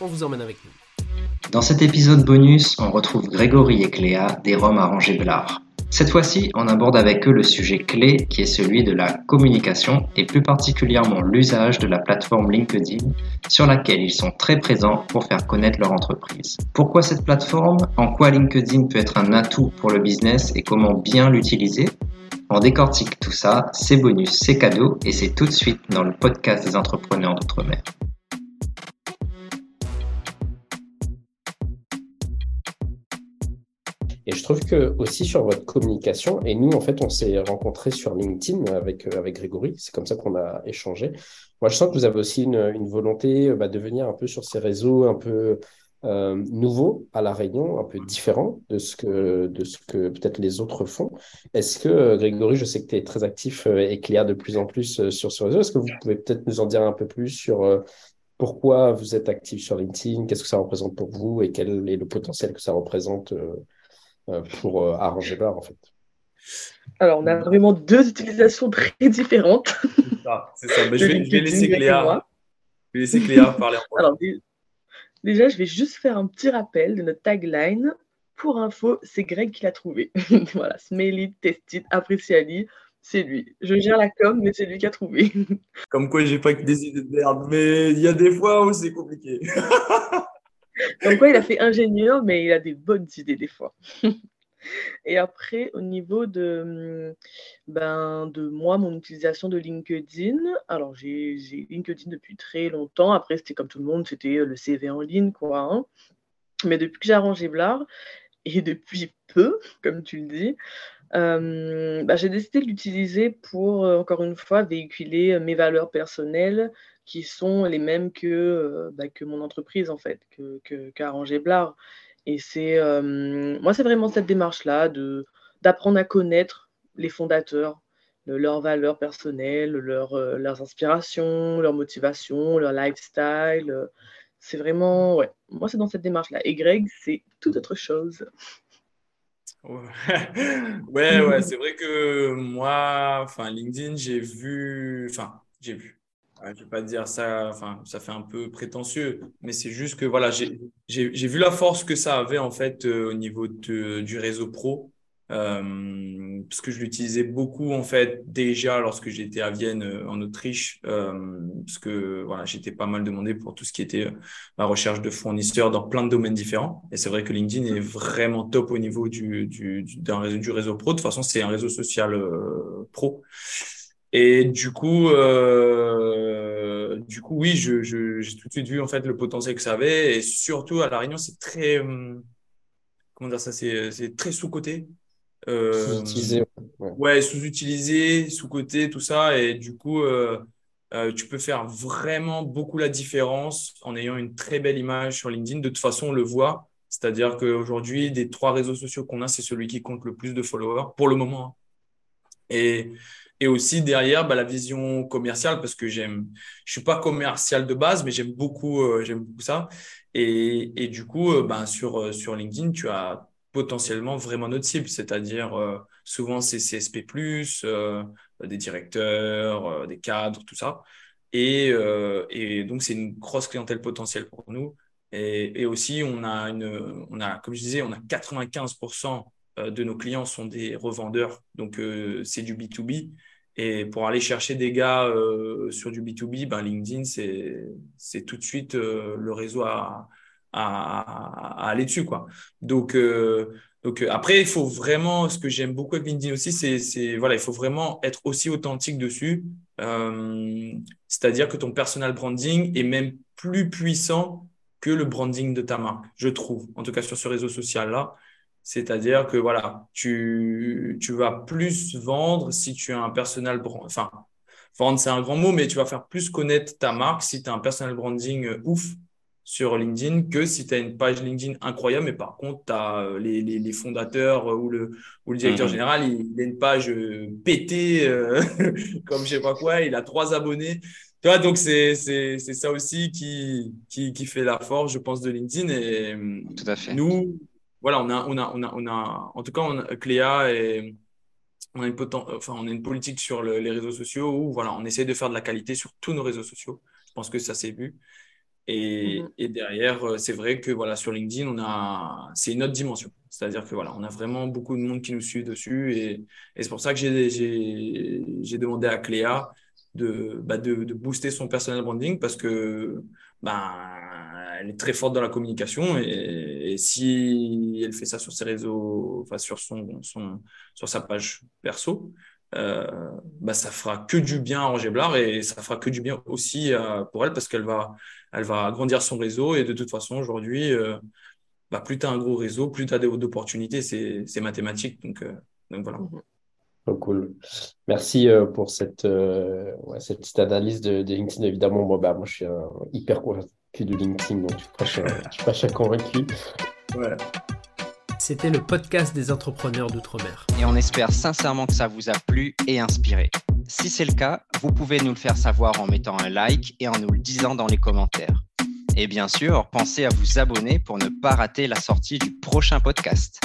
on vous emmène avec nous. Dans cet épisode bonus, on retrouve Grégory et Cléa des Roms à Ranger Blard. Cette fois-ci, on aborde avec eux le sujet clé qui est celui de la communication et plus particulièrement l'usage de la plateforme LinkedIn sur laquelle ils sont très présents pour faire connaître leur entreprise. Pourquoi cette plateforme? En quoi LinkedIn peut être un atout pour le business et comment bien l'utiliser? On décortique tout ça, c'est bonus, c'est cadeau et c'est tout de suite dans le podcast des entrepreneurs d'outre-mer. Et je trouve que aussi sur votre communication, et nous, en fait, on s'est rencontrés sur LinkedIn avec, euh, avec Grégory, c'est comme ça qu'on a échangé. Moi, je sens que vous avez aussi une, volonté bah, de venir un peu sur ces réseaux un peu euh, nouveaux à La Réunion, un peu différents de ce que, que peut-être les autres font. Est-ce que, euh, Grégory, je sais que tu es très actif et clair de plus en plus sur ce réseau, est-ce que vous pouvez peut-être nous en dire un peu plus sur pourquoi vous êtes actif sur LinkedIn, qu'est-ce que ça représente pour vous et quel est le potentiel que ça représente euh, pour euh, arranger l'art, en fait. Alors, on a vraiment deux utilisations très différentes. C'est ça, Mais je, vais, laisser Cléa, je vais laisser Cléa parler. En Alors, déjà, je vais juste faire un petit rappel de notre tagline. Pour info, c'est Greg qui l'a trouvé. voilà, Smelly, Testit, Appreciali, c'est lui. Je gère la com, mais c'est lui qui a trouvé. Comme quoi, j'ai pas que des idées de merde, mais il y a des fois où c'est compliqué. Comme quoi, il a fait ingénieur, mais il a des bonnes idées des fois. Et après, au niveau de, ben, de moi, mon utilisation de LinkedIn, alors j'ai LinkedIn depuis très longtemps. Après, c'était comme tout le monde, c'était le CV en ligne, quoi. Hein. Mais depuis que j'ai arrangé Blard, et depuis peu, comme tu le dis, euh, ben, j'ai décidé de l'utiliser pour, euh, encore une fois, véhiculer mes valeurs personnelles, qui sont les mêmes que, euh, bah, que mon entreprise, en fait, que, que, Blard. Et c'est, euh, moi, c'est vraiment cette démarche-là d'apprendre à connaître les fondateurs, leurs valeurs personnelles, leur, euh, leurs inspirations, leurs motivations, leur lifestyle. C'est vraiment, ouais, moi, c'est dans cette démarche-là. Et Greg, c'est tout autre chose. Ouais, ouais, c'est vrai que moi, enfin, LinkedIn, j'ai vu, enfin, j'ai vu, je ne vais pas dire ça, enfin, ça fait un peu prétentieux, mais c'est juste que voilà, j'ai vu la force que ça avait en fait euh, au niveau de, du réseau pro, euh, parce que je l'utilisais beaucoup en fait déjà lorsque j'étais à Vienne euh, en Autriche, parce que voilà, j'étais pas mal demandé pour tout ce qui était la recherche de fournisseurs dans plein de domaines différents. Et c'est vrai que LinkedIn est vraiment top au niveau du, du, réseau, du réseau pro. De toute façon, c'est un réseau social pro. Et du coup, euh, du coup, oui, je, je, j'ai tout de suite vu en fait le potentiel que ça avait, et surtout à la Réunion, c'est très, hum, comment dire ça, c'est, c'est très sous-coté. Euh, sous-utilisé. Ouais, sous-utilisé, sous-coté, tout ça, et du coup, euh, euh, tu peux faire vraiment beaucoup la différence en ayant une très belle image sur LinkedIn. De toute façon, on le voit, c'est-à-dire qu'aujourd'hui, des trois réseaux sociaux qu'on a, c'est celui qui compte le plus de followers pour le moment. Hein. Et et aussi derrière bah, la vision commerciale parce que j'aime je suis pas commercial de base mais j'aime beaucoup euh, j'aime beaucoup ça. Et, et du coup euh, bah, sur euh, sur LinkedIn tu as potentiellement vraiment notre cible. C'est-à-dire souvent c'est CSP+ des directeurs des cadres tout ça. Et, et donc c'est une grosse clientèle potentielle pour nous. Et, et aussi on a une on a comme je disais on a 95% de nos clients sont des revendeurs, donc c'est du B2B. Et pour aller chercher des gars euh, sur du B2B, ben LinkedIn, c'est tout de suite euh, le réseau à, à, aller dessus. Quoi. Donc, euh, donc après, il faut vraiment, ce que j'aime beaucoup avec LinkedIn aussi, c'est voilà, il faut vraiment être aussi authentique dessus. C'est-à-dire que ton personal branding est même plus puissant que le branding de ta marque, je trouve, en tout cas sur ce réseau social-là. C'est-à-dire que voilà, tu, tu vas plus vendre si tu as un personal brand. Enfin, vendre, c'est un grand mot, mais tu vas faire plus connaître ta marque si tu as un personal branding euh, ouf sur LinkedIn que si tu as une page LinkedIn incroyable, mais par contre, tu as euh, les, les, fondateurs ou le, ou le directeur mhm. général, il, a une page euh, pétée, euh, comme je sais pas quoi, il a trois abonnés. Tu vois, donc c'est ça aussi qui, qui, qui, fait la force, je pense, de LinkedIn. Et Tout à fait. nous, voilà, on a, on a, on a, on a en tout cas, on Cléa et on a une, enfin, on a une politique sur les réseaux sociaux où voilà, on essaie de faire de la qualité sur tous nos réseaux sociaux. Je pense que ça s'est vu. Et, mhm. et, derrière, euh, c'est vrai que voilà, sur LinkedIn, on a, c'est une autre dimension. C'est-à-dire que voilà, on a vraiment beaucoup de monde qui nous suit dessus. Et, et c'est pour ça que j'ai, demandé à Cléa de, bah de, de, booster son personal branding parce que bah, elle est très forte dans la communication. Et, et, si elle fait ça sur ses réseaux, enfin sur, son, son, sur sa page perso, euh, bah, ça fera que du bien à Roger Blard et ça fera que du bien aussi euh, pour elle parce qu'elle va, elle va agrandir son réseau et de toute façon aujourd'hui, euh, bah, plus tu as un gros réseau, plus tu as d'opportunités, c'est mathématique. Donc, donc voilà. Mhm. Oh, cool. Merci pour cette, ouais, cette petite analyse de, LinkedIn. Évidemment, moi, bah, moi je suis hyper de LinkedIn, donc je suis pas, je suis convaincu. Ouais. C'était le podcast des entrepreneurs d'outre-mer. Et on espère sincèrement que ça vous a plu et inspiré. Si c'est le cas, vous pouvez nous le faire savoir en mettant un like et en nous le disant dans les commentaires. Et bien sûr, pensez à vous abonner pour ne pas rater la sortie du prochain podcast.